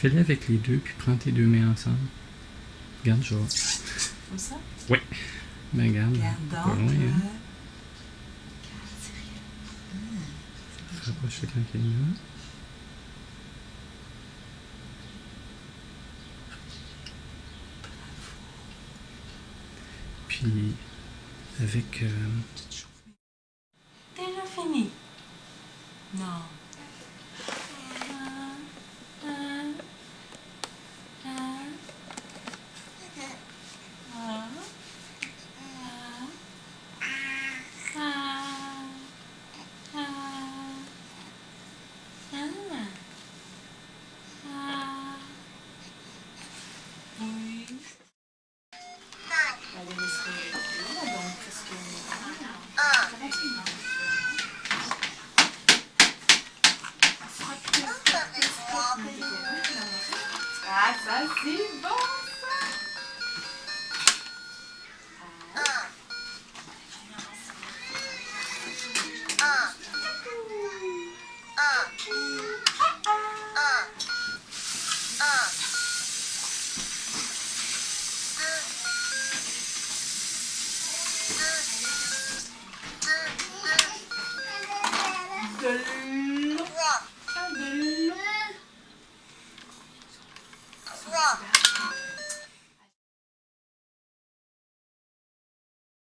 Fais-le avec les deux, puis prends tes deux mains ensemble. Regarde, je Comme ça? Oui. Ben, regarde. Regarde Pas donc. loin, hein. euh, Rapproche tranquillement. Puis, avec... euh, Déjà fini? Non. Ah, ça c'est bon ça! Salut! wrong.